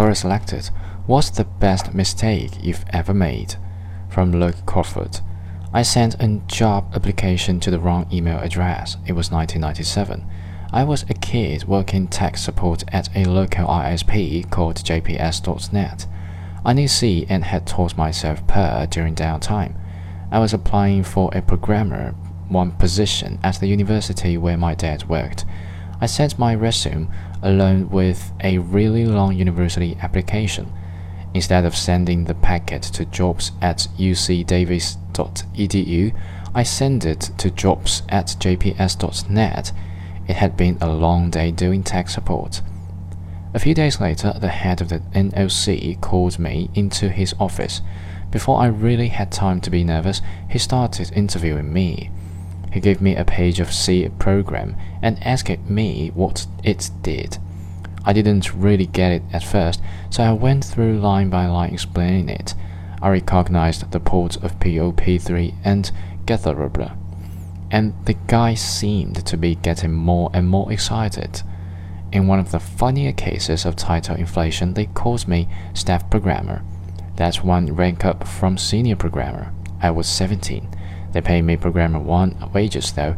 Query selected. What's the best mistake you've ever made? From Luke Crawford. I sent a job application to the wrong email address. It was 1997. I was a kid working tech support at a local ISP called JPS.net. I knew C and had taught myself Perl during downtime. I was applying for a programmer one position at the university where my dad worked. I sent my resume along with a really long university application. Instead of sending the packet to jobs at ucdavis.edu, I sent it to jobs at jps.net. It had been a long day doing tech support. A few days later, the head of the NOC called me into his office. Before I really had time to be nervous, he started interviewing me. He gave me a page of C program and asked me what it did. I didn't really get it at first, so I went through line by line explaining it. I recognized the ports of POP3 and Gatherabla, and the guy seemed to be getting more and more excited. In one of the funnier cases of title inflation, they called me staff programmer. That's one rank up from senior programmer. I was 17. They pay me programmer one wages though.